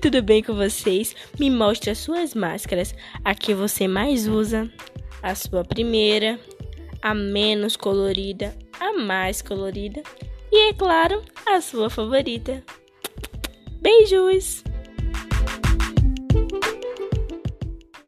tudo bem com vocês? Me mostre as suas máscaras, a que você mais usa, a sua primeira, a menos colorida, a mais colorida e, é claro, a sua favorita. Beijos!